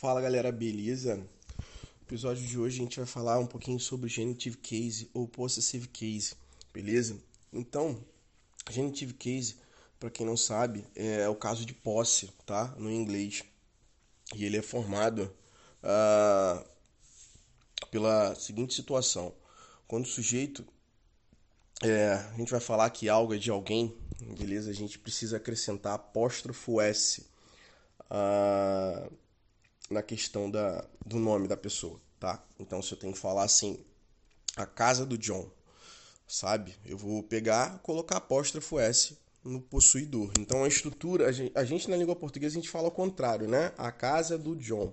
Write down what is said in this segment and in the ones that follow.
Fala galera, beleza? No episódio de hoje a gente vai falar um pouquinho sobre genitive case ou possessive case, beleza? Então, genitive case, para quem não sabe, é o caso de posse, tá? No inglês. E ele é formado uh, pela seguinte situação: quando o sujeito, é, a gente vai falar que algo é de alguém, beleza? A gente precisa acrescentar apóstrofo S. Uh, na questão da, do nome da pessoa, tá? Então, se eu tenho que falar assim, a casa do John, sabe? Eu vou pegar, colocar apóstrofo S no possuidor. Então, a estrutura, a gente, a gente na língua portuguesa a gente fala ao contrário, né? A casa do John.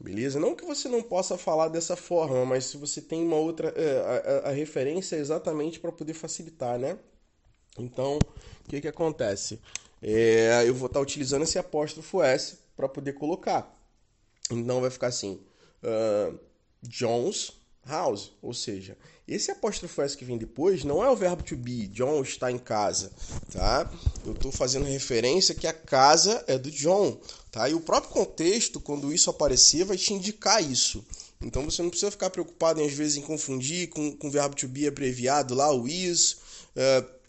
Beleza? Não que você não possa falar dessa forma, mas se você tem uma outra. É, a, a, a referência é exatamente para poder facilitar, né? Então, o que, que acontece? É, eu vou estar tá utilizando esse apóstrofo S para poder colocar. Então vai ficar assim: uh, John's house. Ou seja, esse apóstrofo S que vem depois não é o verbo to be. John está em casa, tá? Eu estou fazendo referência que a casa é do John, tá? E o próprio contexto, quando isso aparecer, vai te indicar isso. Então você não precisa ficar preocupado em, às vezes em confundir com, com o verbo to be abreviado lá, o is. Uh,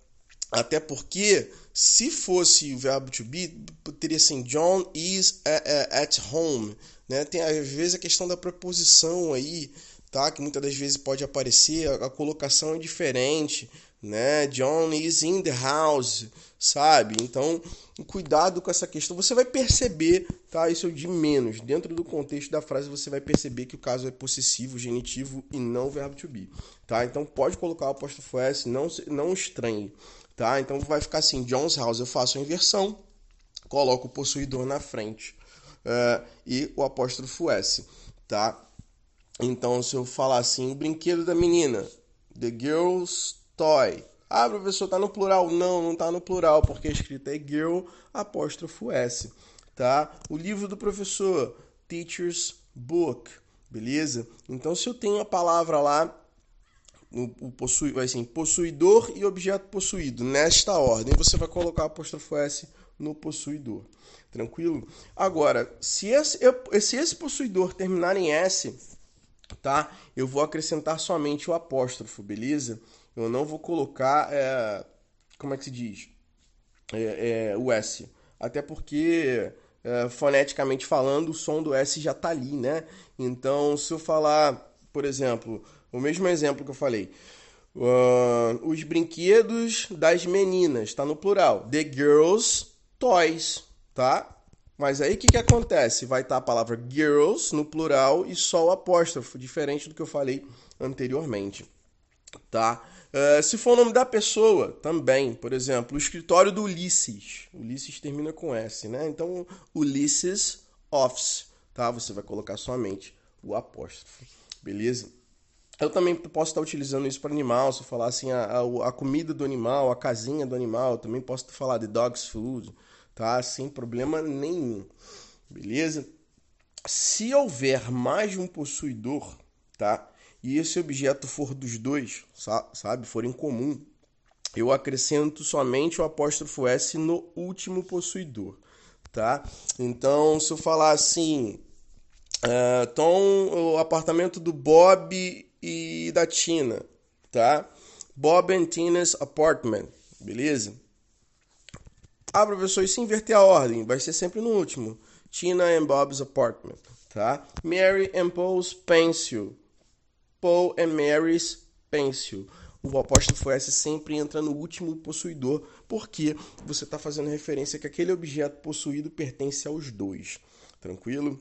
até porque se fosse o verbo to be, teria assim: John is at home. Né? Tem às vezes a questão da preposição aí, tá? Que muitas das vezes pode aparecer, a colocação é diferente, né? John is in the house, sabe? Então, cuidado com essa questão. Você vai perceber, tá? Isso é de menos. Dentro do contexto da frase, você vai perceber que o caso é possessivo, genitivo e não verbo to be, tá? Então, pode colocar o apóstrofo S, não, não estranhe, tá? Então, vai ficar assim: John's house. Eu faço a inversão, coloco o possuidor na frente uh, e o apóstrofo S, tá? Então, se eu falar assim, o brinquedo da menina, the girl's toy. Ah, professor, tá no plural? Não, não tá no plural, porque a escrita é girl, apóstrofo S, tá? O livro do professor, teacher's book, beleza? Então, se eu tenho a palavra lá, o, o possui, vai assim, possuidor e objeto possuído, nesta ordem, você vai colocar apóstrofo S no possuidor. Tranquilo? Agora, se esse, se esse possuidor terminar em S, tá? Eu vou acrescentar somente o apóstrofo, beleza? Eu não vou colocar, é, como é que se diz? É, é, o S. Até porque, é, foneticamente falando, o som do S já tá ali, né? Então, se eu falar, por exemplo, o mesmo exemplo que eu falei, uh, os brinquedos das meninas, está no plural. The girls' toys tá? Mas aí o que, que acontece? Vai estar tá a palavra girls no plural e só o apóstrofo, diferente do que eu falei anteriormente, tá? Uh, se for o nome da pessoa, também, por exemplo, o escritório do Ulisses. Ulisses termina com S, né? Então, Ulisses Office, tá? Você vai colocar somente o apóstrofo, beleza? Eu também posso estar utilizando isso para animal, se eu falar assim, a, a, a, comida do animal, a casinha do animal, também posso falar de dog's food, tá? Sem problema nenhum, beleza? Se houver mais de um possuidor, tá? E esse objeto for dos dois, sabe? For comum, eu acrescento somente o apóstrofo S no último possuidor, tá? Então, se eu falar assim, uh, então o apartamento do Bob e da Tina, tá? Bob and Tina's apartment, beleza? Ah, professor, e se inverter a ordem? Vai ser sempre no último. Tina and Bob's apartment, tá? Mary and Paul's pencil. Paul and Mary's pencil. O apóstolo S sempre entra no último possuidor, porque você está fazendo referência que aquele objeto possuído pertence aos dois. Tranquilo?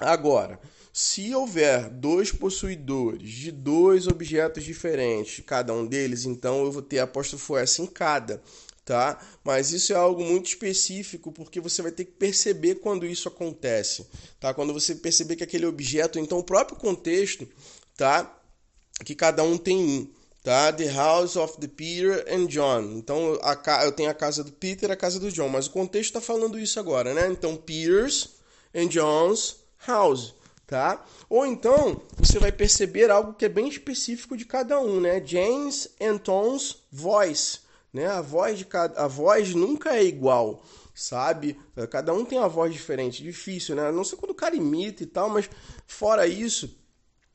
Agora, se houver dois possuidores de dois objetos diferentes, cada um deles, então eu vou ter apóstrofo S em cada tá? Mas isso é algo muito específico porque você vai ter que perceber quando isso acontece, tá? Quando você perceber que aquele objeto, então o próprio contexto, tá? Que cada um tem um, tá? The house of the Peter and John. Então a, eu tenho a casa do Peter, a casa do John, mas o contexto está falando isso agora, né? Então Peter's and John's house. Tá? Ou então você vai perceber algo que é bem específico de cada um, né? James and Tom's voice né? A voz de cada, a voz nunca é igual, sabe? Cada um tem uma voz diferente, difícil, né? Não sei quando o cara imita e tal, mas fora isso,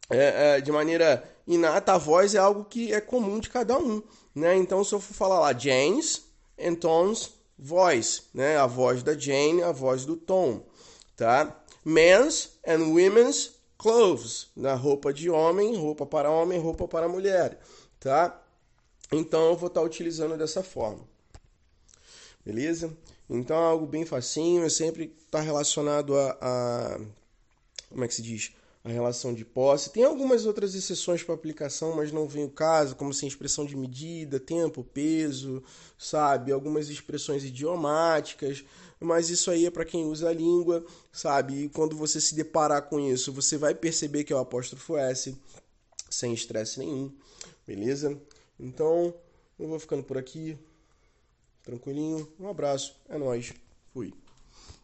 é, é, de maneira inata, a voz é algo que é comum de cada um, né? Então, se eu for falar lá, James and Tom's voice, né? A voz da Jane, a voz do Tom, tá? Men's and women's clothes, na roupa de homem, roupa para homem, roupa para mulher, tá? Então eu vou estar utilizando dessa forma. Beleza? Então é algo bem facinho, é sempre está relacionado a, a, como é que se diz? A relação de posse. Tem algumas outras exceções para aplicação, mas não vem o caso, como assim expressão de medida, tempo, peso, sabe? Algumas expressões idiomáticas, mas isso aí é para quem usa a língua, sabe? E quando você se deparar com isso, você vai perceber que é o apóstrofo S, sem estresse nenhum, beleza? Então, eu vou ficando por aqui, tranquilinho. Um abraço, é nóis, fui.